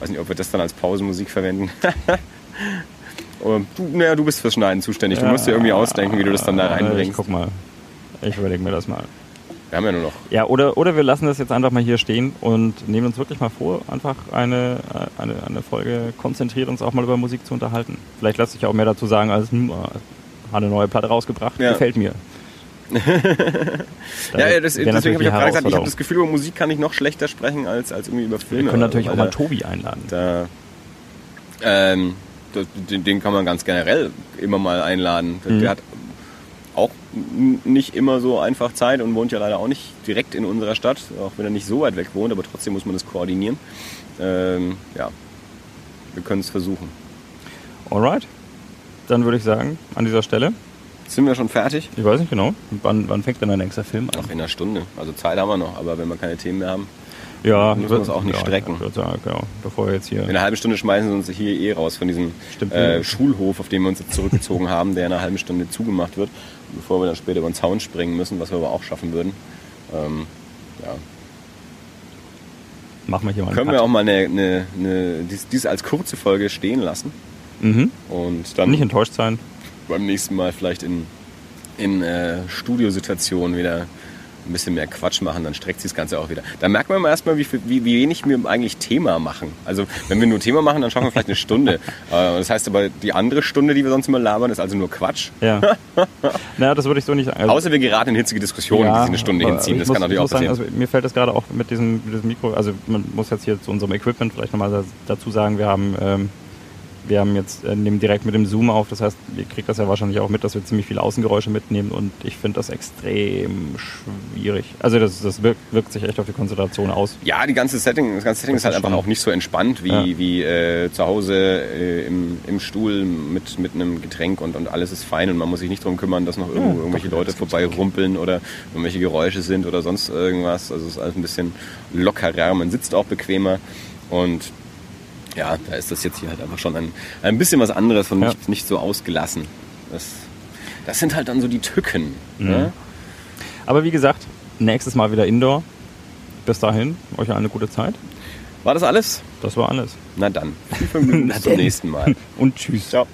weiß nicht, ob wir das dann als Pausenmusik verwenden. (laughs) Oder du, naja, du bist fürs Schneiden zuständig. Du musst dir irgendwie ausdenken, wie du das dann da Äh, Ich reinbringst. guck mal. Ich überlege mir das mal. Wir haben ja nur noch. Ja, oder, oder wir lassen das jetzt einfach mal hier stehen und nehmen uns wirklich mal vor, einfach eine, äh, eine, eine Folge konzentriert uns auch mal über Musik zu unterhalten. Vielleicht lässt sich auch mehr dazu sagen als, hm, äh, hat eine neue Platte rausgebracht, Ja. gefällt mir. (laughs) Ja, das, deswegen habe ich auch gerade gesagt, ich habe das Gefühl, über Musik kann ich noch schlechter sprechen als, als irgendwie über Filme. Wir können natürlich auch mal Tobi einladen. Da, ähm, das, den, den kann man ganz generell immer mal einladen. Mhm. Der hat auch nicht immer so einfach Zeit und wohnt ja leider auch nicht direkt in unserer Stadt, auch wenn er nicht so weit weg wohnt, aber trotzdem muss man das koordinieren. Ähm, ja, wir können es versuchen. Alright. Dann würde ich sagen, an dieser Stelle, Sind wir schon fertig? ich weiß nicht genau, wann, wann fängt denn dein nächster Film an? Noch in einer Stunde. Also Zeit haben wir noch, aber wenn wir keine Themen mehr haben. Ja, müssen wir uns auch nicht ja, strecken. Ich würde sagen, genau, bevor wir jetzt hier. In einer halben Stunde schmeißen sie uns hier eh raus von diesem äh, Schulhof, auf dem wir uns jetzt zurückgezogen (laughs) haben, der in einer halben Stunde zugemacht wird, bevor wir dann später über den Zaun springen müssen, was wir aber auch schaffen würden. Ähm, ja. Machen wir hier mal Können wir Cut. auch mal eine, eine, eine, dies, dies als kurze Folge stehen lassen Mhm. und dann Nicht enttäuscht sein. Beim nächsten Mal vielleicht in, in äh, Studiosituationen wieder ein bisschen mehr Quatsch machen, dann streckt sich das Ganze auch wieder. Da merkt man mal erstmal, wie, wie, wie wenig wir eigentlich Thema machen. Also wenn wir nur Thema machen, dann schaffen wir vielleicht eine Stunde. (laughs) Äh, das heißt aber, die andere Stunde, die wir sonst immer labern, ist also nur Quatsch. Ja. (laughs) naja, das würde ich so nicht sagen. Also- Außer wir geraten in hitzige Diskussionen, die sich eine Stunde hinziehen. Das muss, kann natürlich ich auch sagen, passieren. also mir fällt das gerade auch mit diesem, mit diesem Mikro, also man muss jetzt hier zu unserem Equipment vielleicht nochmal da- dazu sagen, wir haben, ähm, wir haben jetzt, äh, nehmen direkt mit dem Zoom auf, das heißt, ihr kriegt das ja wahrscheinlich auch mit, dass wir ziemlich viele Außengeräusche mitnehmen und ich finde das extrem schwierig. Also das, das wirkt, wirkt sich echt auf die Konzentration aus. Ja, die ganze Setting, das ganze Setting Das ist halt ist einfach auch nicht so entspannt wie, Ja. wie äh, zu Hause äh, im, im Stuhl mit, mit einem Getränk und, und alles ist fein und man muss sich nicht darum kümmern, dass noch irgendwo Ja, irgendwelche doch, Leute vorbei rumpeln oder irgendwelche Geräusche sind oder sonst irgendwas. Also es ist alles ein bisschen lockerer, man sitzt auch bequemer und ja, da ist das jetzt hier halt einfach schon ein, ein bisschen was anderes und Ja. nicht, nicht so ausgelassen. Das, das sind halt dann so die Tücken. Mhm. Ne? Aber wie gesagt, nächstes Mal wieder Indoor. Bis dahin, euch eine gute Zeit. War das alles? Das war alles. Na dann, (laughs) Vergnügen bis zum nächsten Mal. (laughs) Und tschüss. Ciao.